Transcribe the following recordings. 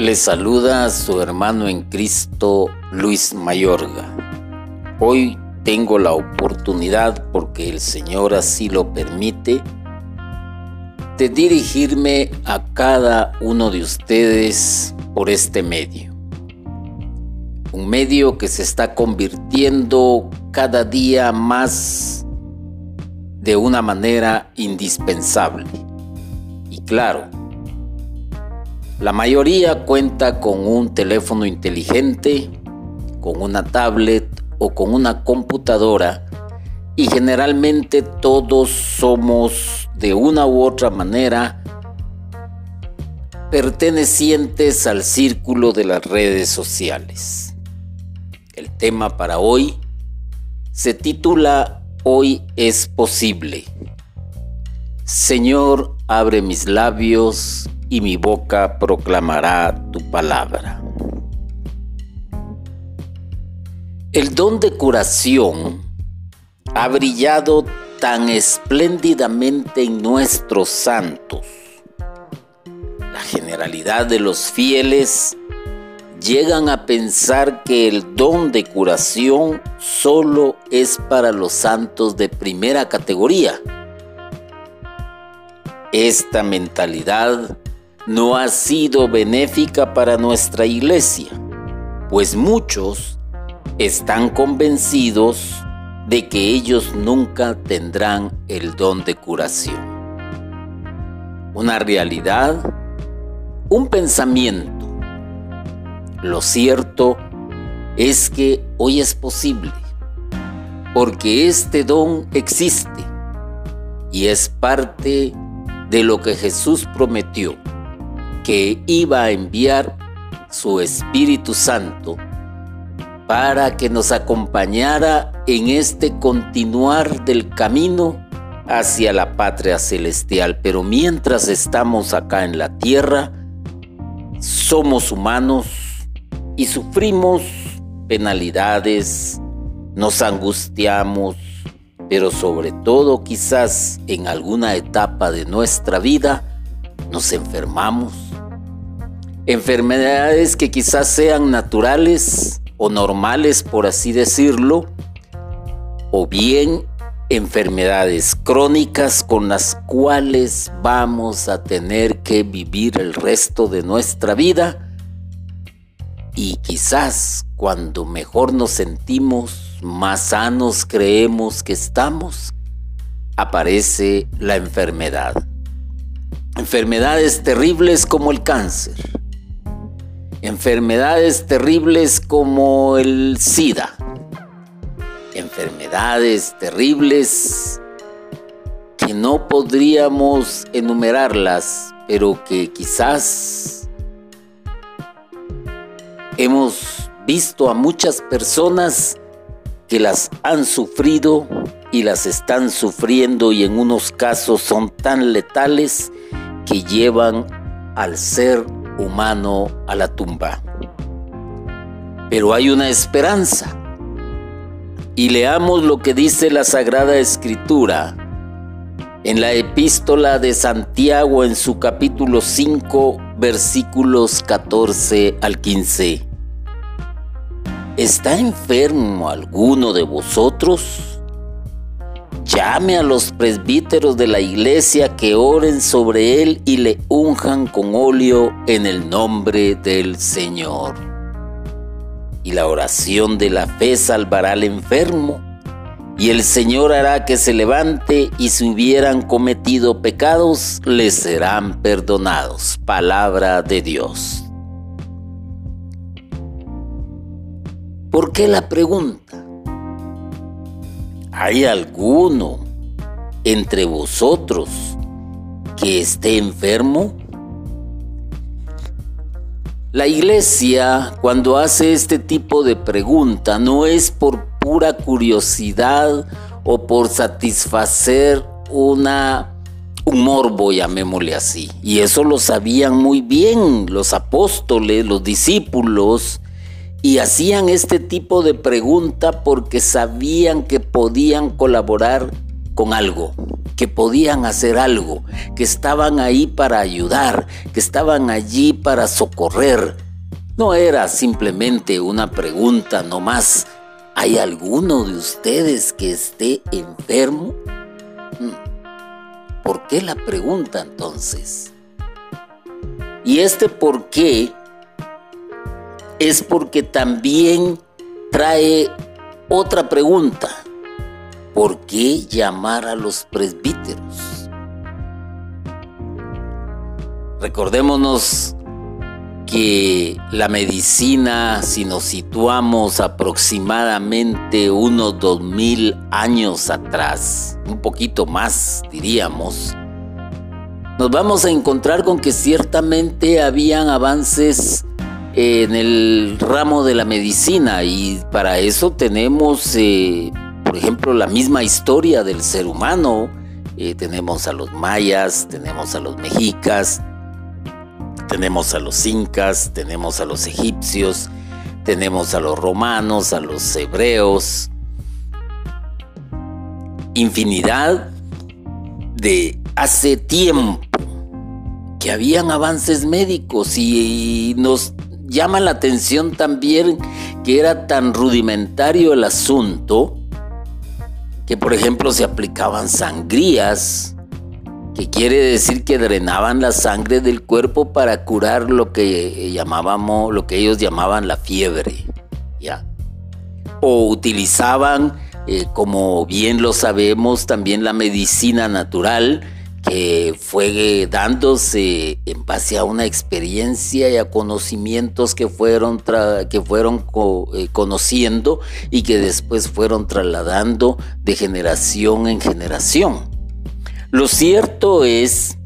Le saluda su hermano en Cristo, Luis Mayorga. Hoy tengo la oportunidad, porque el Señor así lo permite, de dirigirme a cada uno de ustedes por este medio. Un medio que se está convirtiendo cada día más de una manera indispensable. Y claro, la mayoría cuenta con un teléfono inteligente, con una tablet o con una computadora y generalmente todos somos de una u otra manera pertenecientes al círculo de las redes sociales. El tema para hoy se titula Hoy es posible. Señor, abre mis labios y mi boca proclamará tu palabra. El don de curación ha brillado tan espléndidamente en nuestros santos. La generalidad de los fieles llegan a pensar que el don de curación solo es para los santos de primera categoría. Esta mentalidad no ha sido benéfica para nuestra iglesia, pues muchos están convencidos de que ellos nunca tendrán el don de curación. Una realidad, un pensamiento. Lo cierto es que hoy es posible, porque este don existe y es parte de lo que Jesús prometió que iba a enviar su Espíritu Santo para que nos acompañara en este continuar del camino hacia la patria celestial. Pero mientras estamos acá en la tierra, somos humanos y sufrimos penalidades, nos angustiamos, pero sobre todo quizás en alguna etapa de nuestra vida nos enfermamos enfermedades que quizás sean naturales o normales, por así decirlo, o bien enfermedades crónicas con las cuales vamos a tener que vivir el resto de nuestra vida y quizás cuando mejor nos sentimos, más sanos creemos que estamos, aparece la enfermedad. Enfermedades terribles como el cáncer, enfermedades terribles como el SIDA, enfermedades terribles que no podríamos enumerarlas, pero que quizás hemos visto a muchas personas que las han sufrido y las están sufriendo y en unos casos son tan letales que llevan al ser humano a la tumba. Pero hay una esperanza. Y leamos lo que dice la Sagrada Escritura en la epístola de Santiago en su capítulo 5 versículos 14 al 15. ¿Está enfermo alguno de vosotros? Llame a los presbíteros de la iglesia que oren sobre él y le unjan con óleo en el nombre del Señor. Y la oración de la fe salvará al enfermo, y el Señor hará que se levante y si hubieran cometido pecados, les serán perdonados. Palabra de Dios. ¿Por qué la pregunta? ¿Hay alguno entre vosotros que esté enfermo? La iglesia cuando hace este tipo de pregunta no es por pura curiosidad o por satisfacer una un morbo, llamémosle así. Y eso lo sabían muy bien los apóstoles, los discípulos, y hacían este tipo de pregunta porque sabían que podían colaborar con algo, que podían hacer algo, que estaban ahí para ayudar, que estaban allí para socorrer. No era simplemente una pregunta nomás. ¿Hay alguno de ustedes que esté enfermo? Hmm. ¿Por qué la pregunta entonces? Y este por qué es porque también trae otra pregunta. ¿Por qué llamar a los presbíteros? Recordémonos que la medicina, si nos situamos aproximadamente unos dos mil años atrás, un poquito más diríamos, nos vamos a encontrar con que ciertamente habían avances en el ramo de la medicina y para eso tenemos, eh, por ejemplo, la misma historia del ser humano. Eh, tenemos a los mayas, tenemos a los mexicas, tenemos a los incas, tenemos a los egipcios, tenemos a los romanos, a los hebreos. Infinidad de hace tiempo que habían avances médicos y nos llama la atención también que era tan rudimentario el asunto que por ejemplo se aplicaban sangrías, que quiere decir que drenaban la sangre del cuerpo para curar lo que llamábamos, lo que ellos llamaban la fiebre, ¿ya? O utilizaban, eh, como bien lo sabemos, también la medicina natural, que fue dándose en base a una experiencia y a conocimientos que fueron, que fueron eh, conociendo y que después fueron trasladando de generación en generación. Lo cierto es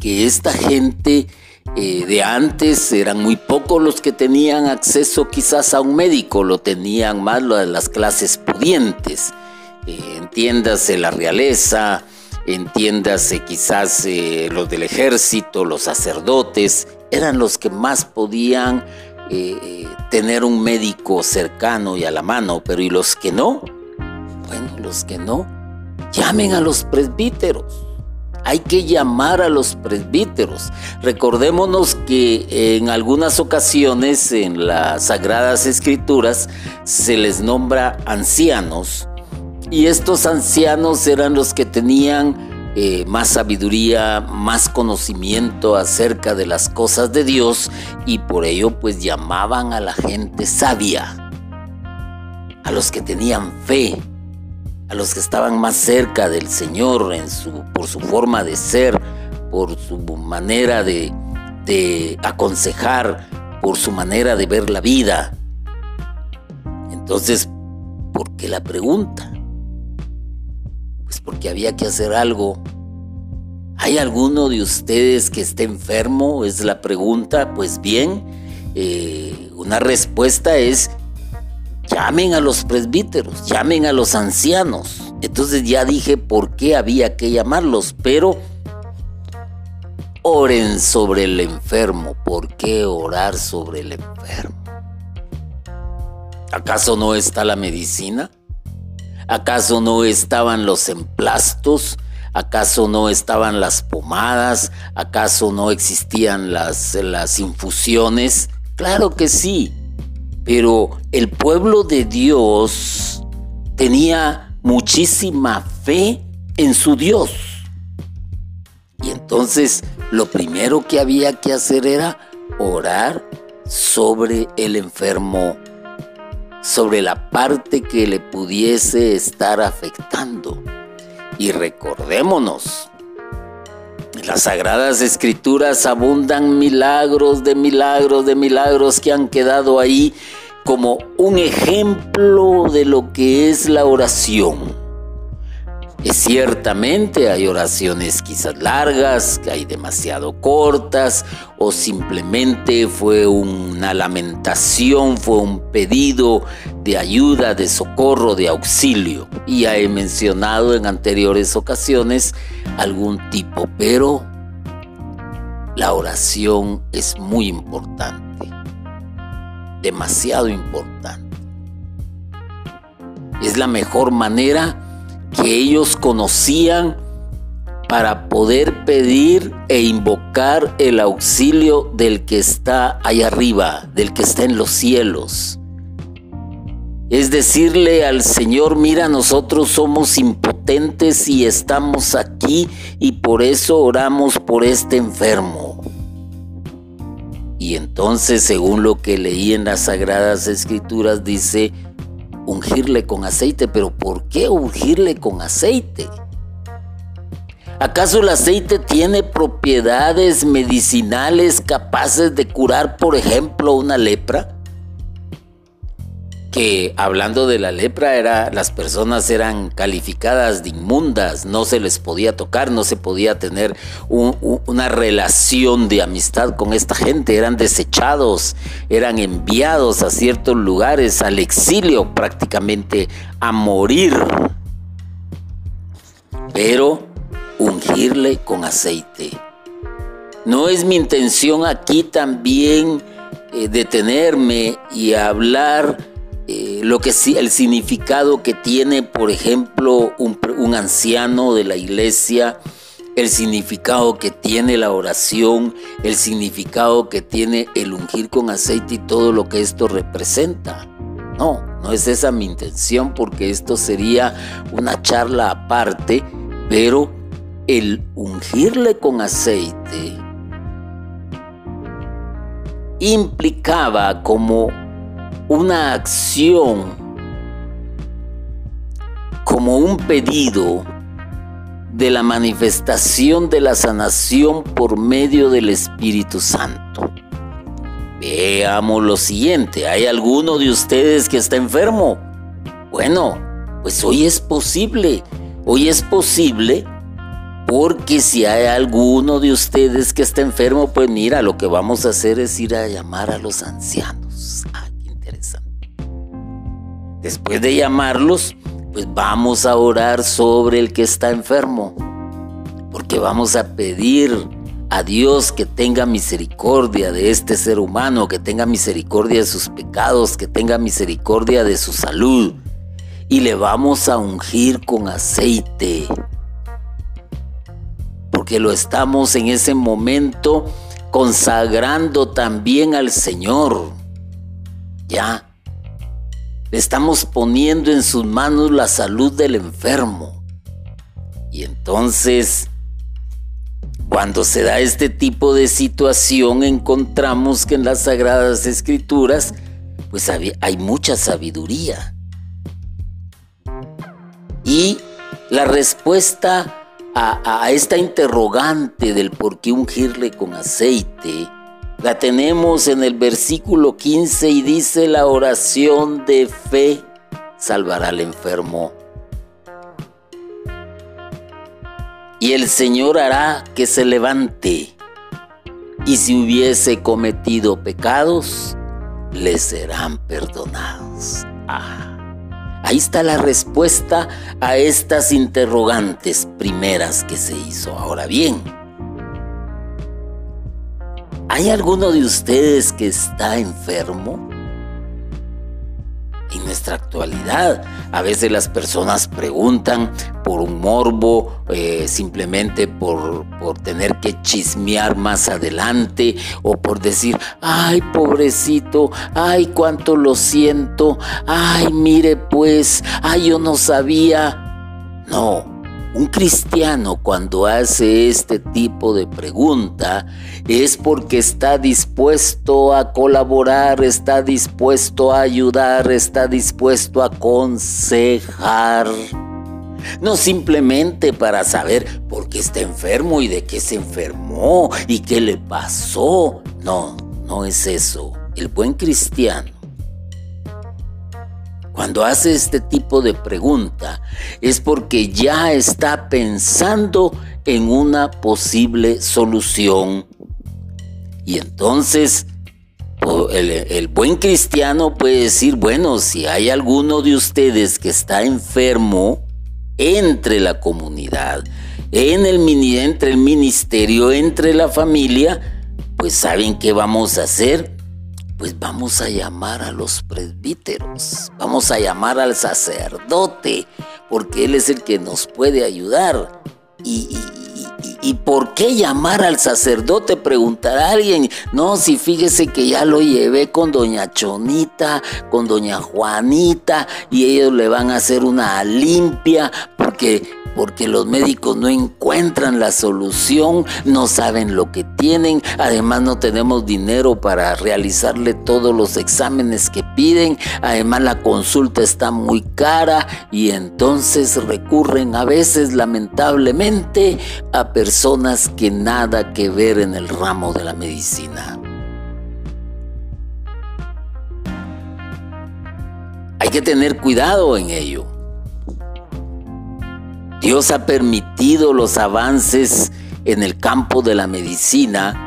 que esta gente eh, de antes eran muy pocos los que tenían acceso quizás a un médico, lo tenían más las clases pudientes. Eh, entiéndase la realeza, entiéndase quizás eh, los del ejército, los sacerdotes, eran los que más podían eh, tener un médico cercano y a la mano, pero ¿y los que no? Bueno, los que no, llamen a los presbíteros. Hay que llamar a los presbíteros. Recordémonos que en algunas ocasiones en las Sagradas Escrituras se les nombra ancianos y estos ancianos eran los que tenían eh, más sabiduría, más conocimiento acerca de las cosas de Dios y por ello pues llamaban a la gente sabia, a los que tenían fe, a los que estaban más cerca del Señor en su, por su forma de ser, por su manera de, de aconsejar, por su manera de ver la vida. Entonces, ¿por qué la pregunta? Porque había que hacer algo. ¿Hay alguno de ustedes que esté enfermo? Es la pregunta. Pues bien, eh, una respuesta es llamen a los presbíteros, llamen a los ancianos. Entonces ya dije por qué había que llamarlos, pero oren sobre el enfermo. ¿Por qué orar sobre el enfermo? ¿Acaso no está la medicina? ¿Acaso no estaban los emplastos? ¿Acaso no estaban las pomadas? ¿Acaso no existían las, las infusiones? Claro que sí, pero el pueblo de Dios tenía muchísima fe en su Dios. Y entonces lo primero que había que hacer era orar sobre el enfermo sobre la parte que le pudiese estar afectando. Y recordémonos, en las sagradas escrituras abundan milagros de milagros de milagros que han quedado ahí como un ejemplo de lo que es la oración. Y ciertamente hay oraciones quizás largas, que hay demasiado cortas, o simplemente fue una lamentación, fue un pedido de ayuda, de socorro, de auxilio. Y ya he mencionado en anteriores ocasiones algún tipo, pero la oración es muy importante, demasiado importante. Es la mejor manera que ellos conocían para poder pedir e invocar el auxilio del que está allá arriba, del que está en los cielos. Es decirle al Señor, mira, nosotros somos impotentes y estamos aquí y por eso oramos por este enfermo. Y entonces, según lo que leí en las Sagradas Escrituras, dice, ungirle con aceite, pero ¿por qué ungirle con aceite? ¿Acaso el aceite tiene propiedades medicinales capaces de curar, por ejemplo, una lepra? Que hablando de la lepra, era, las personas eran calificadas de inmundas, no se les podía tocar, no se podía tener una relación de amistad con esta gente, eran desechados, eran enviados a ciertos lugares, al exilio prácticamente, a morir. Pero ungirle con aceite. No es mi intención aquí también eh, detenerme y hablar eh, lo que el significado que tiene, por ejemplo, un, un anciano de la iglesia, el significado que tiene la oración, el significado que tiene el ungir con aceite y todo lo que esto representa. No, no es esa mi intención porque esto sería una charla aparte, pero el ungirle con aceite implicaba como una acción, como un pedido de la manifestación de la sanación por medio del Espíritu Santo. Veamos lo siguiente, ¿hay alguno de ustedes que está enfermo? Bueno, pues hoy es posible, hoy es posible porque si hay alguno de ustedes que está enfermo, pues mira, lo que vamos a hacer es ir a llamar a los ancianos. Después de llamarlos, pues vamos a orar sobre el que está enfermo. Porque vamos a pedir a Dios que tenga misericordia de este ser humano, que tenga misericordia de sus pecados, que tenga misericordia de su salud. Y le vamos a ungir con aceite porque lo estamos en ese momento consagrando también al Señor. Ya. Estamos poniendo en sus manos la salud del enfermo. Y entonces, cuando se da este tipo de situación, encontramos que en las Sagradas Escrituras, pues hay mucha sabiduría. Y la respuesta a, esta interrogante del por qué ungirle con aceite, la tenemos en el versículo 15 y dice la oración de fe salvará al enfermo. Y el Señor hará que se levante. Y si hubiese cometido pecados, le serán perdonados. Ah. Ahí está la respuesta a estas interrogantes primeras que se hizo. Ahora bien, ¿hay alguno de ustedes que está enfermo? En nuestra actualidad, a veces las personas preguntan por un morbo, eh, simplemente por, por tener que chismear más adelante o por decir, ay pobrecito, ay cuánto lo siento, ay mire pues, ay yo no sabía. No, un cristiano cuando hace este tipo de pregunta es porque está dispuesto a colaborar, está dispuesto a ayudar, está dispuesto a aconsejar. No simplemente para saber por qué está enfermo y de qué se enfermó y qué le pasó. No, no es eso. El buen cristiano cuando hace este tipo de pregunta es porque ya está pensando en una posible solución. Y entonces el, buen cristiano puede decir, bueno, si hay alguno de ustedes que está enfermo, entre la comunidad, en el, entre el ministerio, entre la familia, pues saben qué vamos a hacer pues vamos a llamar a los presbíteros, vamos a llamar al sacerdote, porque Él es el que nos puede ayudar. Y, por qué llamar al sacerdote? Preguntará alguien. No, si fíjese que ya lo llevé con doña Chonita, con doña Juanita, y ellos le van a hacer una limpia, porque porque los médicos no encuentran la solución, no saben lo que tienen, además no tenemos dinero para realizarle todos los exámenes que piden, además la consulta está muy cara y entonces recurren a veces lamentablemente a personas que nada que ver en el ramo de la medicina. Hay que tener cuidado en ello. Dios ha permitido los avances en el campo de la medicina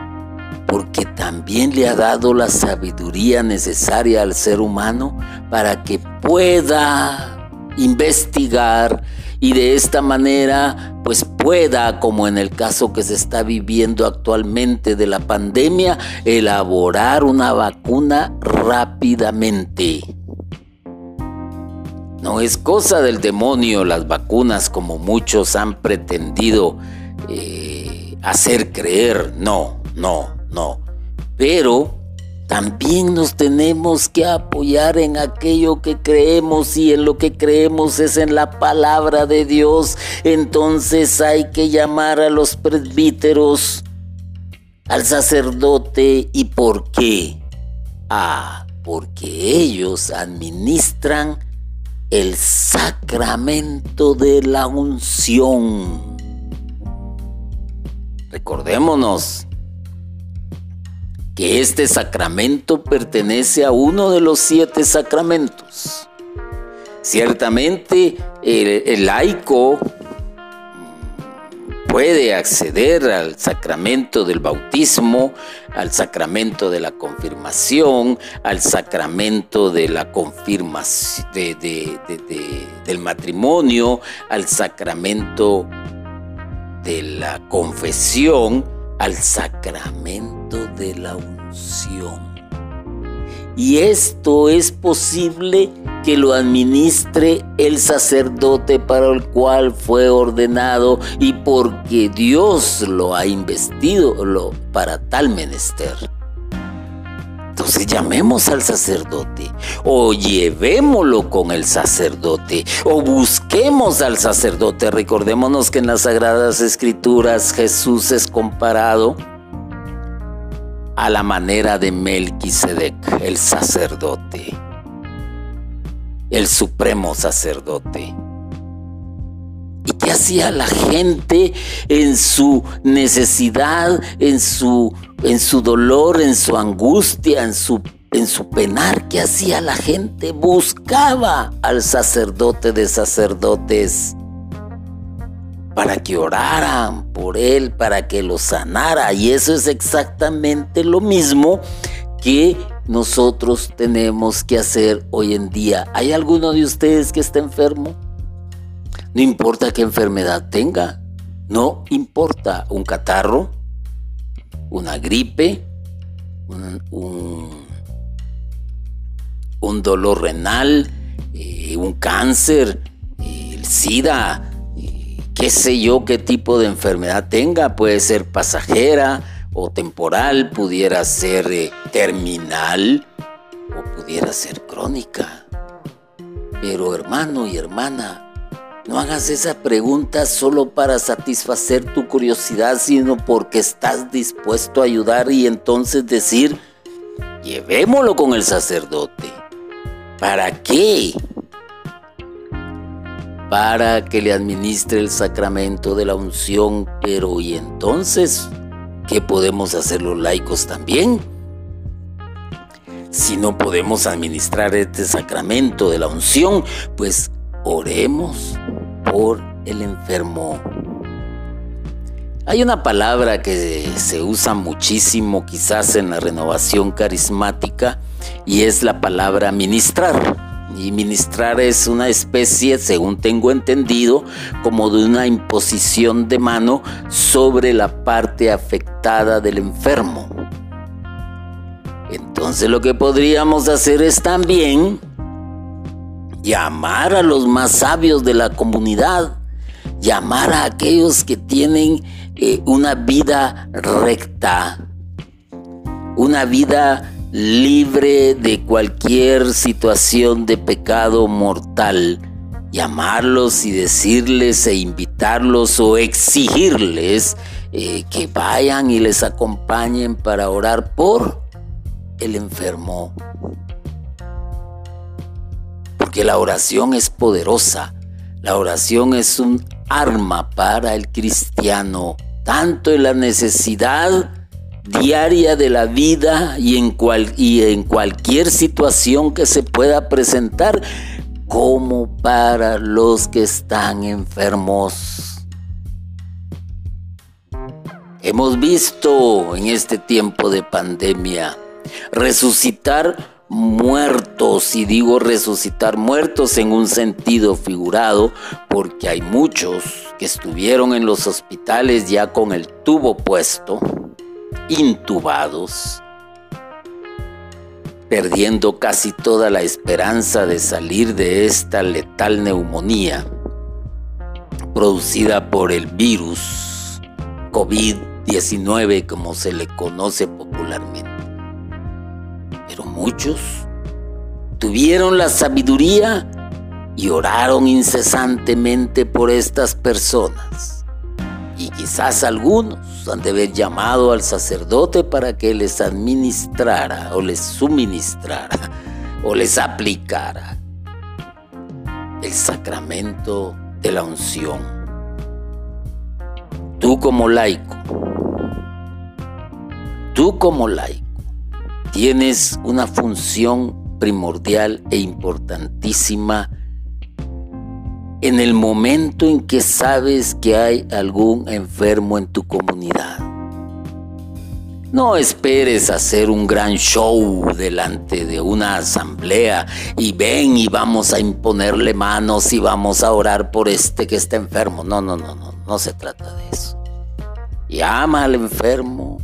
porque también le ha dado la sabiduría necesaria al ser humano para que pueda investigar y de esta manera pues pueda, como en el caso que se está viviendo actualmente de la pandemia, elaborar una vacuna rápidamente. No es cosa del demonio las vacunas como muchos han pretendido eh, hacer creer. No, no, no. Pero también nos tenemos que apoyar en aquello que creemos y en lo que creemos es en la palabra de Dios. Entonces hay que llamar a los presbíteros, al sacerdote y ¿por qué? Ah, porque ellos administran el sacramento de la unción. Recordémonos que este sacramento pertenece a uno de los siete sacramentos. Ciertamente el, laico puede acceder al sacramento del bautismo, al sacramento de la confirmación, al sacramento de la confirmación del matrimonio, al sacramento de la confesión, al sacramento de la unción. Y esto es posible que lo administre el sacerdote para el cual fue ordenado y porque Dios lo ha investido para tal menester. Entonces llamemos al sacerdote o llevémoslo con el sacerdote o busquemos al sacerdote. Recordémonos que en las Sagradas Escrituras Jesús es comparado a la manera de Melquisedec, el sacerdote, el supremo sacerdote. ¿Y qué hacía la gente en su necesidad, en su, en su dolor, en su angustia, en su, en su penar? ¿Qué hacía la gente? Buscaba al sacerdote de sacerdotes para que oraran por él, para que lo sanara. Y eso es exactamente lo mismo que nosotros tenemos que hacer hoy en día. ¿Hay alguno de ustedes que está enfermo? No importa qué enfermedad tenga, no importa un catarro, una gripe, un, dolor renal, eh, un cáncer, el SIDA, qué sé yo qué tipo de enfermedad tenga, puede ser pasajera o temporal, pudiera ser eh, terminal o pudiera ser crónica. Pero hermano y hermana, no hagas esa pregunta solo para satisfacer tu curiosidad, sino porque estás dispuesto a ayudar y entonces decir, llevémoslo con el sacerdote. ¿Para qué? Para que le administre el sacramento de la unción, pero ¿y entonces qué podemos hacer los laicos también? Si no podemos administrar este sacramento de la unción, pues oremos por el enfermo. Hay una palabra que se usa muchísimo quizás en la renovación carismática y es la palabra ministrar. Y ministrar es una especie, según tengo entendido, como de una imposición de mano sobre la parte afectada del enfermo. Entonces lo que podríamos hacer es también llamar a los más sabios de la comunidad, llamar a aquellos que tienen eh, una vida recta, una vida libre de cualquier situación de pecado mortal, llamarlos y decirles e invitarlos o exigirles eh, que vayan y les acompañen para orar por el enfermo. Porque la oración es poderosa, la oración es un arma para el cristiano, tanto en la necesidad diaria de la vida y en, cual, y en cualquier situación que se pueda presentar, como para los que están enfermos. Hemos visto en este tiempo de pandemia resucitar muertos, y digo resucitar muertos en un sentido figurado, porque hay muchos que estuvieron en los hospitales ya con el tubo puesto, intubados, perdiendo casi toda la esperanza de salir de esta letal neumonía producida por el virus COVID-19 como se le conoce popularmente. Pero muchos tuvieron la sabiduría y oraron incesantemente por estas personas. Y quizás algunos han de haber llamado al sacerdote para que les administrara o les suministrara o les aplicara el sacramento de la unción. Tú como laico, tú como laico, tienes una función primordial e importantísima en el momento en que sabes que hay algún enfermo en tu comunidad. No esperes hacer un gran show delante de una asamblea y ven y vamos a imponerle manos y vamos a orar por este que está enfermo. No, no, no, no, no se trata de eso. Llama al enfermo,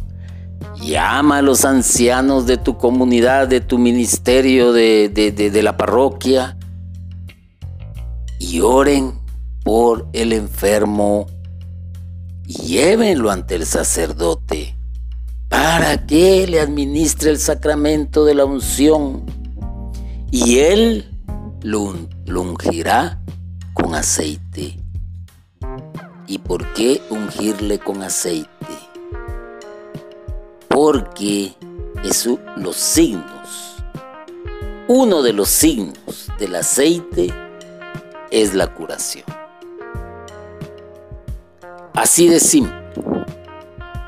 Llama a los ancianos de tu comunidad, de tu ministerio, de, la parroquia y oren por el enfermo y llévenlo ante el sacerdote para que le administre el sacramento de la unción y él lo, lo ungirá con aceite. ¿Y por qué ungirle con aceite? porque es los signos. Uno de los signos del aceite es la curación. Así de simple.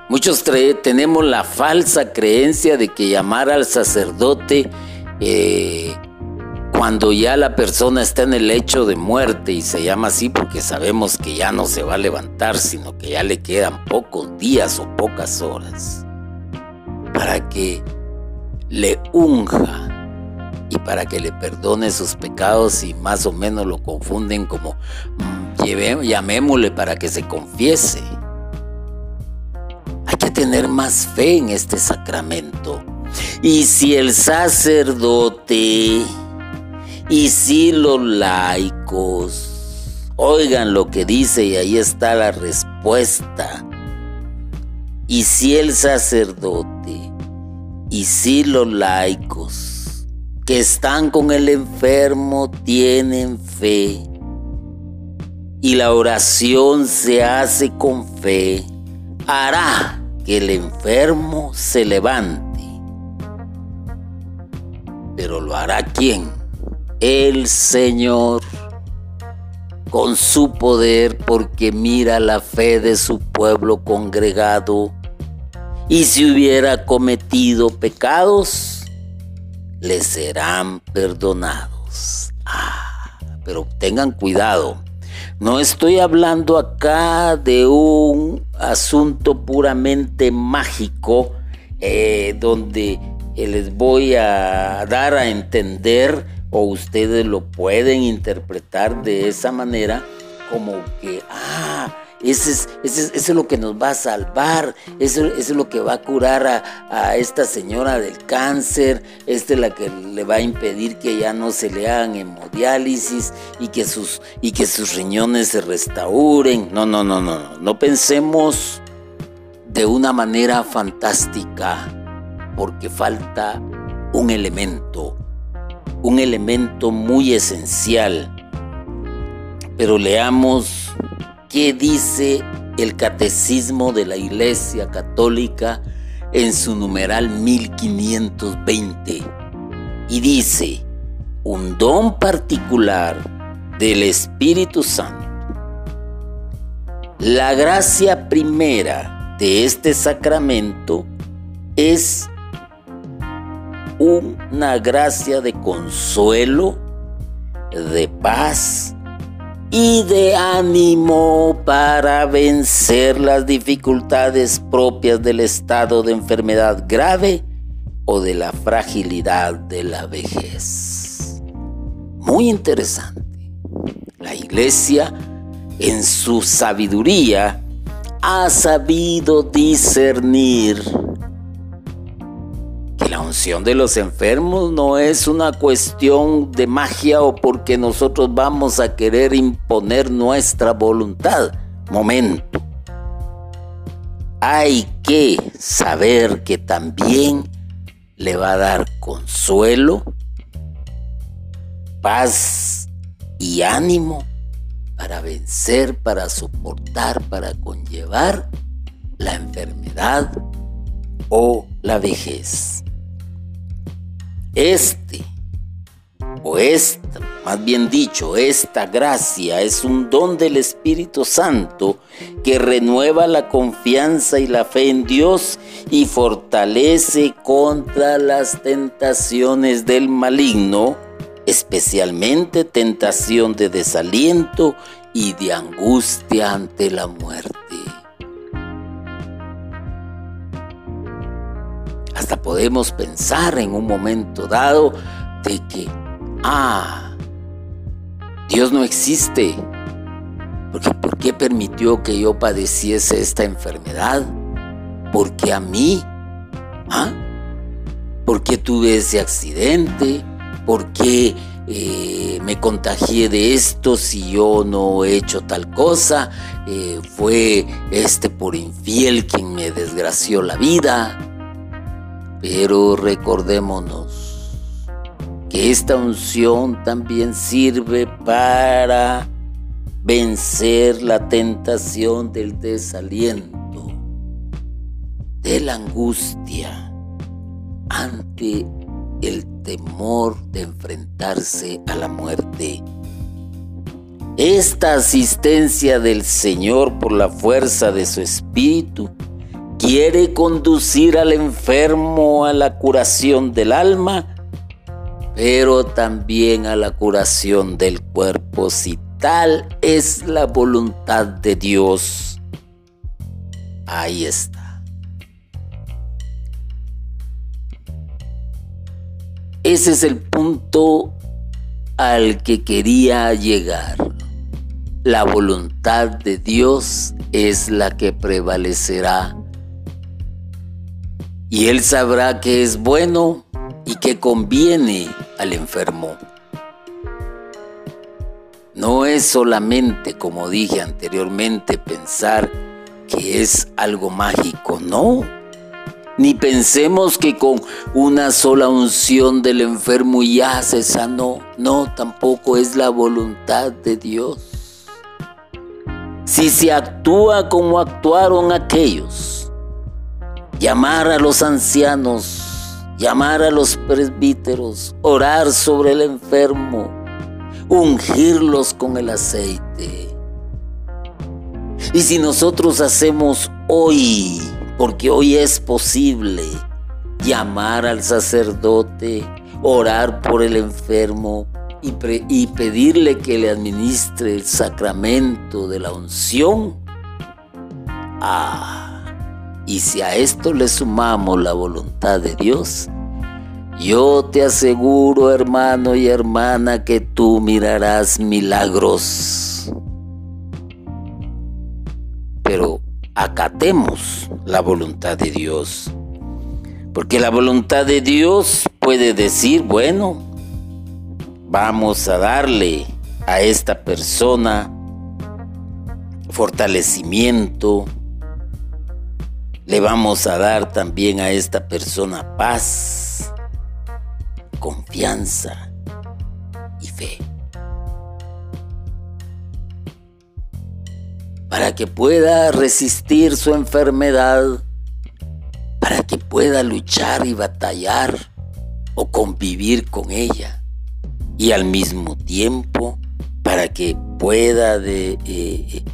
Muchos tenemos la falsa creencia de que llamar al sacerdote eh, cuando ya la persona está en el lecho de muerte y se llama así porque sabemos que ya no se va a levantar, sino que ya le quedan pocos días o pocas horas para que le unja y para que le perdone sus pecados y más o menos lo confunden como mm, llamémosle para que se confiese. Hay que tener más fe en este sacramento. Y si el sacerdote y si los laicos oigan lo que dice y ahí está la respuesta. Y si el sacerdote y si los laicos que están con el enfermo tienen fe y la oración se hace con fe, hará que el enfermo se levante. Pero lo hará quién? El Señor con su poder porque mira la fe de su pueblo congregado y si hubiera cometido pecados, le serán perdonados. Ah, pero tengan cuidado. No estoy hablando acá de un asunto puramente mágico eh, donde les voy a dar a entender o ustedes lo pueden interpretar de esa manera como que, ah, Eso es, lo que nos va a salvar, eso, es lo que va a curar a, esta señora del cáncer, esta es la que le va a impedir que ya no se le hagan hemodiálisis y que sus, y que sus riñones se restauren. No, no, no, no, no, no pensemos de una manera fantástica porque falta un elemento, un elemento muy esencial. Pero leamos qué dice el catecismo de la Iglesia Católica en su numeral 1520. Y dice, un don particular del Espíritu Santo. La gracia primera de este sacramento es una gracia de consuelo, de paz y de ánimo para vencer las dificultades propias del estado de enfermedad grave o de la fragilidad de la vejez. Muy interesante. La iglesia en su sabiduría ha sabido discernir unción de los enfermos no es una cuestión de magia o porque nosotros vamos a querer imponer nuestra voluntad. Momento. Hay que saber que también le va a dar consuelo, paz y ánimo para vencer, para soportar, para conllevar la enfermedad o la vejez. Este, o esta, más bien dicho, esta gracia es un don del Espíritu Santo que renueva la confianza y la fe en Dios y fortalece contra las tentaciones del maligno, especialmente tentación de desaliento y de angustia ante la muerte. Hasta podemos pensar en un momento dado de que, ah, Dios no existe. Porque, ¿Por qué permitió que yo padeciese esta enfermedad? ¿Por qué a mí? ¿Ah? ¿Por qué tuve ese accidente? ¿Por qué eh, me contagié de esto si yo no he hecho tal cosa? Eh, ¿Fue este por infiel quien me desgració la vida? Pero recordémonos que esta unción también sirve para vencer la tentación del desaliento, de la angustia ante el temor de enfrentarse a la muerte. Esta asistencia del Señor por la fuerza de su Espíritu quiere conducir al enfermo a la curación del alma, pero también a la curación del cuerpo, si tal es la voluntad de Dios. Ahí está. Ese es el punto al que quería llegar. La voluntad de Dios es la que prevalecerá y él sabrá que es bueno y que conviene al enfermo. No es solamente, como dije anteriormente, pensar que es algo mágico, no. Ni pensemos que con una sola unción del enfermo ya se sanó. No, tampoco es la voluntad de Dios. Si se actúa como actuaron aquellos, llamar a los ancianos, llamar a los presbíteros, orar sobre el enfermo, ungirlos con el aceite. Y si nosotros hacemos hoy, porque hoy es posible, llamar al sacerdote, orar por el enfermo y, pedirle que le administre el sacramento de la unción, ah, y si a esto le sumamos la voluntad de Dios, yo te aseguro, hermano y hermana, que tú mirarás milagros. pero acatemos la voluntad de Dios. Porque la voluntad de Dios puede decir, bueno, vamos a darle a esta persona fortalecimiento, le vamos a dar también a esta persona paz, confianza y fe. Para que pueda resistir su enfermedad, para que pueda luchar y batallar o convivir con ella y al mismo tiempo para que pueda de, eh,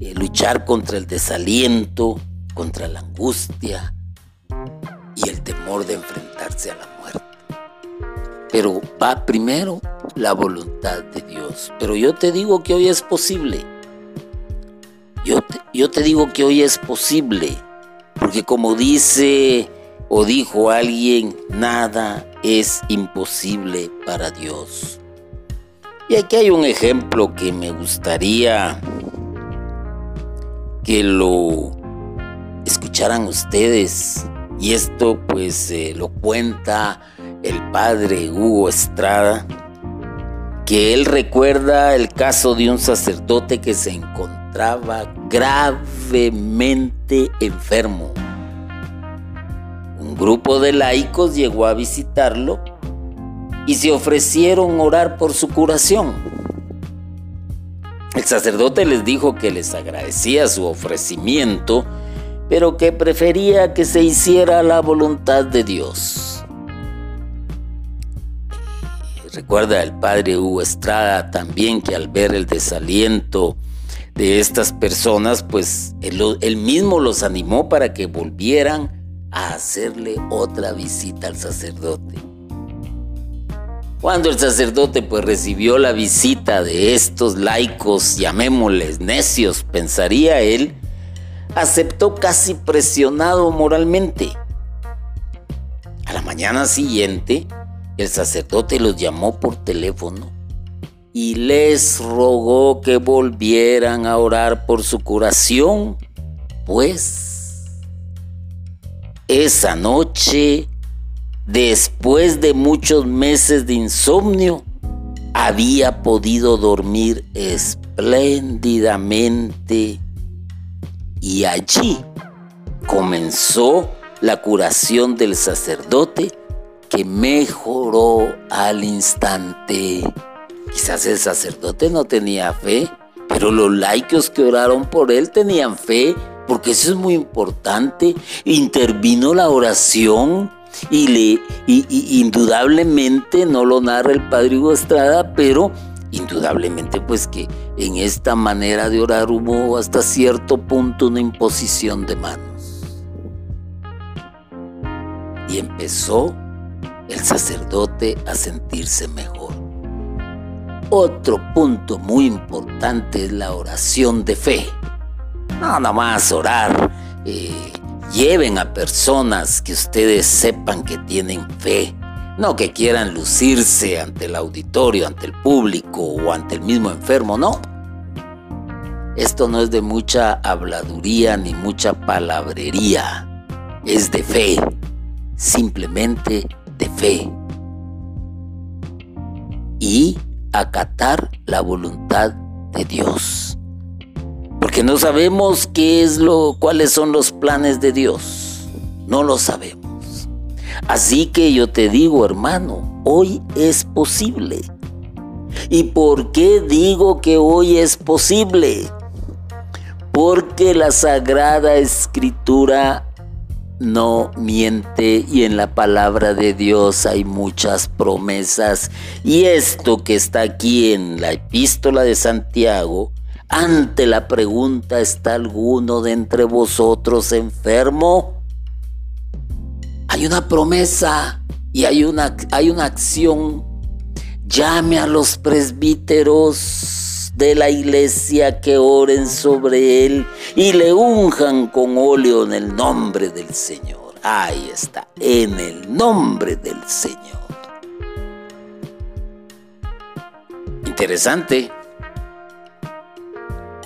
eh, luchar contra el desaliento, contra la angustia y el temor de enfrentarse a la muerte. Pero va primero la voluntad de Dios. Pero yo te digo que hoy es posible. Yo te, digo que hoy es posible. Porque como dice o dijo alguien, nada es imposible para Dios. Y aquí hay un ejemplo que me gustaría que lo escucharan ustedes. Y esto pues eh, lo cuenta el padre Hugo Estrada, que él recuerda el caso de un sacerdote que se encontraba gravemente enfermo. Un grupo de laicos llegó a visitarlo y se ofrecieron orar por su curación. El sacerdote les dijo que les agradecía su ofrecimiento, pero que prefería que se hiciera la voluntad de Dios. Recuerda el padre Hugo Estrada también que al ver el desaliento de estas personas, pues él, él mismo los animó para que volvieran a hacerle otra visita al sacerdote. Cuando el sacerdote pues recibió la visita de estos laicos, llamémosles necios, pensaría él, aceptó casi presionado moralmente. A la mañana siguiente, el sacerdote los llamó por teléfono y les rogó que volvieran a orar por su curación, pues esa noche después de muchos meses de insomnio, había podido dormir espléndidamente y allí comenzó la curación del sacerdote que mejoró al instante. Quizás el sacerdote no tenía fe, pero los laicos que oraron por él tenían fe, porque eso es muy importante. Intervino la oración y, le, indudablemente no lo narra el padre Hugo Estrada, pero indudablemente pues que en esta manera de orar hubo hasta cierto punto una imposición de manos. Y empezó el sacerdote a sentirse mejor. Otro punto muy importante es la oración de fe. Nada más orar. Eh, Lleven a personas que ustedes sepan que tienen fe, no que quieran lucirse ante el auditorio, ante el público o ante el mismo enfermo, no. Esto no es de mucha habladuría ni mucha palabrería, es de fe, simplemente de fe. Y acatar la voluntad de Dios porque no sabemos qué es lo, cuáles son los planes de Dios. No lo sabemos. Así que yo te digo, hermano, hoy es posible. ¿Y por qué digo que hoy es posible? Porque la Sagrada Escritura no miente y en la palabra de Dios hay muchas promesas. Y esto que está aquí en la epístola de Santiago ante la pregunta, ¿está alguno de entre vosotros enfermo? Hay una promesa y hay una, hay una acción. Llame a los presbíteros de la iglesia que oren sobre él y le unjan con óleo en el nombre del Señor. Ahí está, en el nombre del Señor. Interesante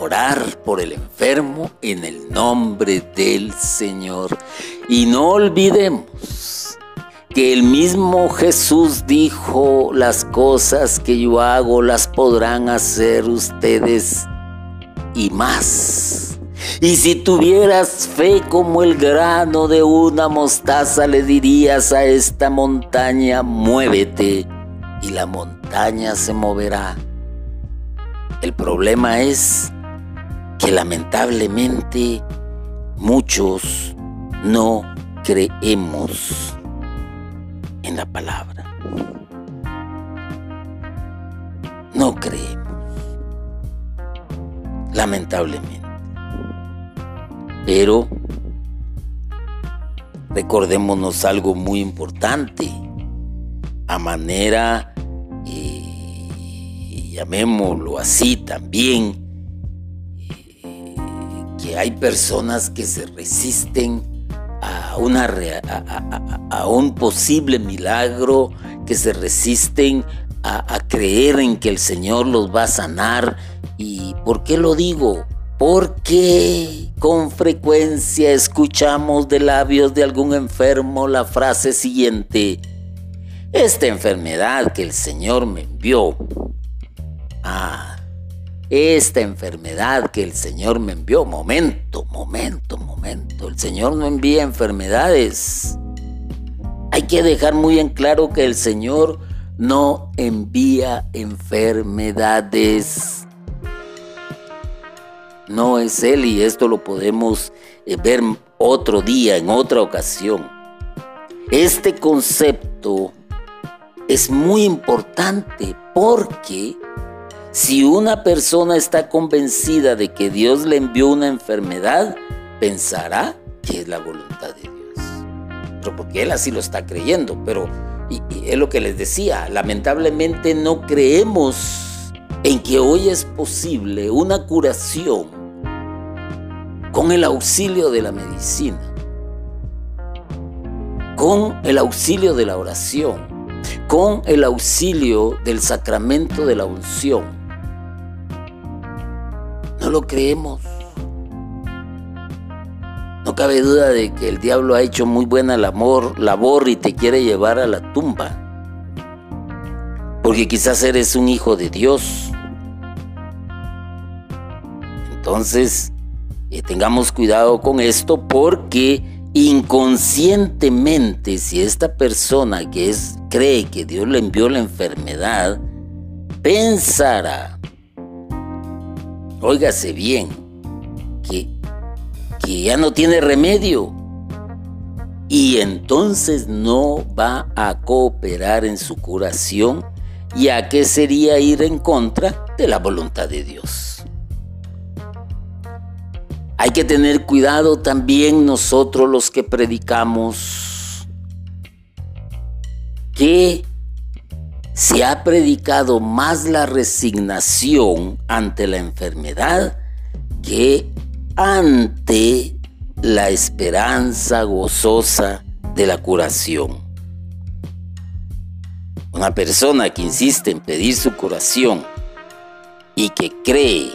orar por el enfermo en el nombre del Señor. Y no olvidemos que el mismo Jesús dijo, las cosas que yo hago las podrán hacer ustedes y más. Y si tuvieras fe como el grano de una mostaza, le dirías a esta montaña, muévete, y la montaña se moverá. El problema es que lamentablemente muchos no creemos en la palabra. No creemos. Lamentablemente. Pero recordémonos algo muy importante. A manera, eh, llamémoslo así también, hay personas que se resisten a, un posible milagro, que se resisten a, creer en que el Señor los va a sanar. ¿Y por qué lo digo? Porque con frecuencia escuchamos de labios de algún enfermo la frase siguiente, esta enfermedad que el Señor me envió. Ah, esta enfermedad que el Señor me envió. Momento, momento, momento. El Señor no envía enfermedades. Hay que dejar muy en claro que el Señor no envía enfermedades. No es Él y esto lo podemos eh, ver otro día, en otra ocasión. Este concepto es muy importante porque si una persona está convencida de que Dios le envió una enfermedad, pensará que es la voluntad de Dios. Pero porque él así lo está creyendo. Pero es lo que les decía, lamentablemente no creemos en que hoy es posible una curación con el auxilio de la medicina, con el auxilio de la oración, con el auxilio del sacramento de la unción no lo creemos. No cabe duda de que el diablo ha hecho muy buena labor, y te quiere llevar a la tumba. Porque quizás eres un hijo de Dios. Entonces, eh, tengamos cuidado con esto porque inconscientemente si esta persona que es cree que Dios le envió la enfermedad pensará óigase bien, que, que ya no tiene remedio. Y entonces no va a cooperar en su curación, ya que sería ir en contra de la voluntad de Dios. Hay que tener cuidado también nosotros los que predicamos. Que se ha predicado más la resignación ante la enfermedad que ante la esperanza gozosa de la curación. Una persona que insiste en pedir su curación y que cree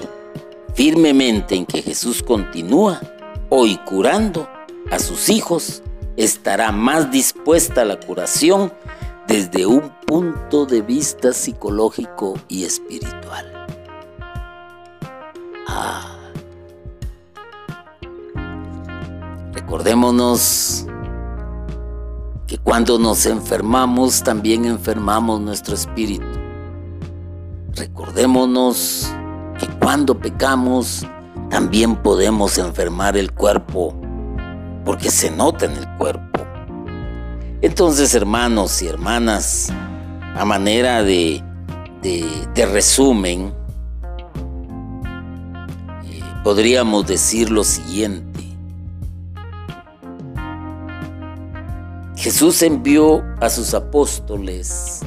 firmemente en que Jesús continúa hoy curando a sus hijos, estará más dispuesta a la curación desde un punto de vista psicológico y espiritual. Ah. Recordémonos que cuando nos enfermamos también enfermamos nuestro espíritu. Recordémonos que cuando pecamos también podemos enfermar el cuerpo, porque se nota en el cuerpo. Entonces, hermanos y hermanas, a manera de, resumen, eh, podríamos decir lo siguiente. Jesús envió a sus apóstoles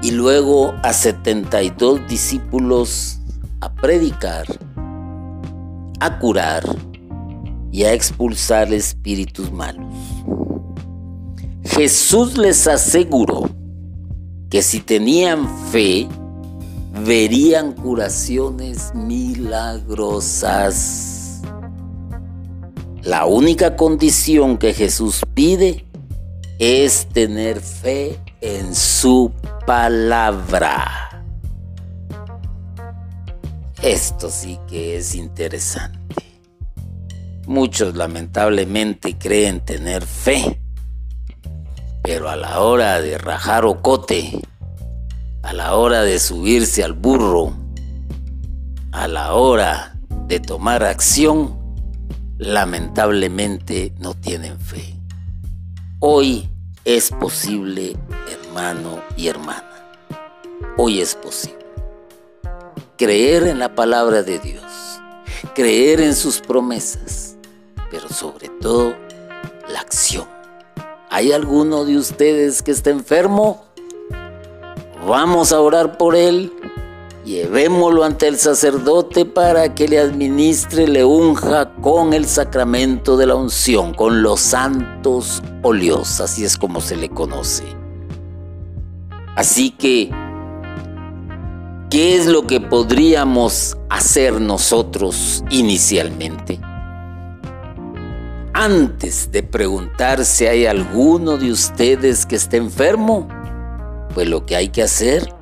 y luego a 72 discípulos a predicar, a curar y a expulsar espíritus malos. Jesús les aseguró que si tenían fe, verían curaciones milagrosas. La única condición que Jesús pide es tener fe en su palabra. Esto sí que es interesante. Muchos lamentablemente creen tener fe, pero a la hora de rajar ocote, a la hora de subirse al burro, a la hora de tomar acción, lamentablemente no tienen fe. Hoy es posible, hermano y hermana. Hoy es posible. Creer en la palabra de Dios, creer en sus promesas, pero sobre todo la acción. ¿Hay alguno de ustedes que está enfermo? Vamos a orar por él Llevémoslo ante el sacerdote para que le administre, le unja con el sacramento de la unción, con los santos óleos, así es como se le conoce. Así que, ¿qué es lo que podríamos hacer nosotros inicialmente? Antes de preguntar si hay alguno de ustedes que esté enfermo, pues lo que hay que hacer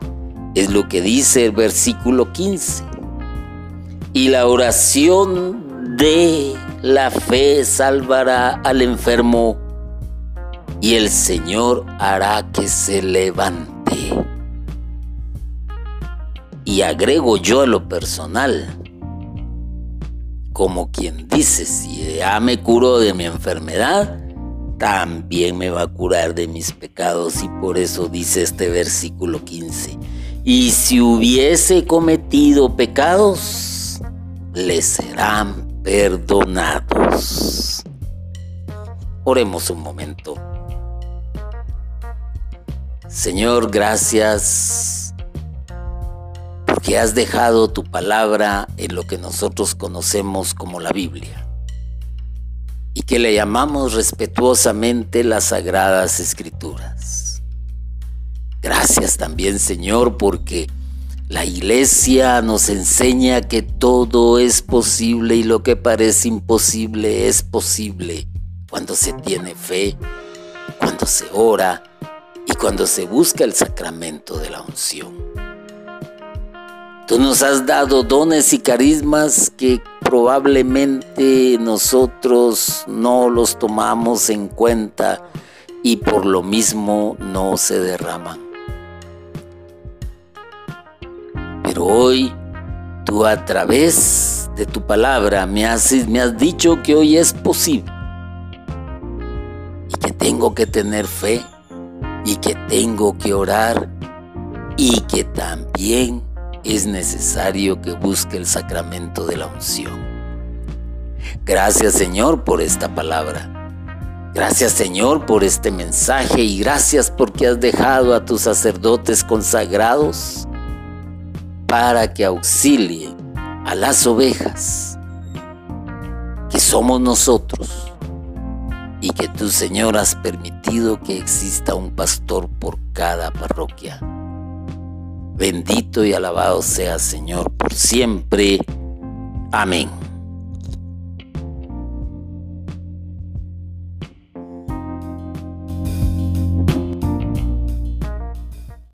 es lo que dice el versículo 15. Y la oración de la fe salvará al enfermo y el Señor hará que se levante. Y agrego yo a lo personal, como quien dice, si ya me curó de mi enfermedad, también me va a curar de mis pecados y por eso dice este versículo 15 y si hubiese cometido pecados, le serán perdonados. Oremos un momento. Señor, gracias porque has dejado tu palabra en lo que nosotros conocemos como la Biblia y que le llamamos respetuosamente las sagradas escrituras. Gracias también Señor porque la iglesia nos enseña que todo es posible y lo que parece imposible es posible cuando se tiene fe, cuando se ora y cuando se busca el sacramento de la unción. Tú nos has dado dones y carismas que probablemente nosotros no los tomamos en cuenta y por lo mismo no se derraman. Pero hoy tú a través de tu palabra me has, dicho que hoy es posible y que tengo que tener fe y que tengo que orar y que también es necesario que busque el sacramento de la unción. Gracias Señor por esta palabra. Gracias Señor por este mensaje y gracias porque has dejado a tus sacerdotes consagrados para que auxilie a las ovejas, que somos nosotros, y que tú, Señor, has permitido que exista un pastor por cada parroquia. Bendito y alabado sea, Señor, por siempre. Amén.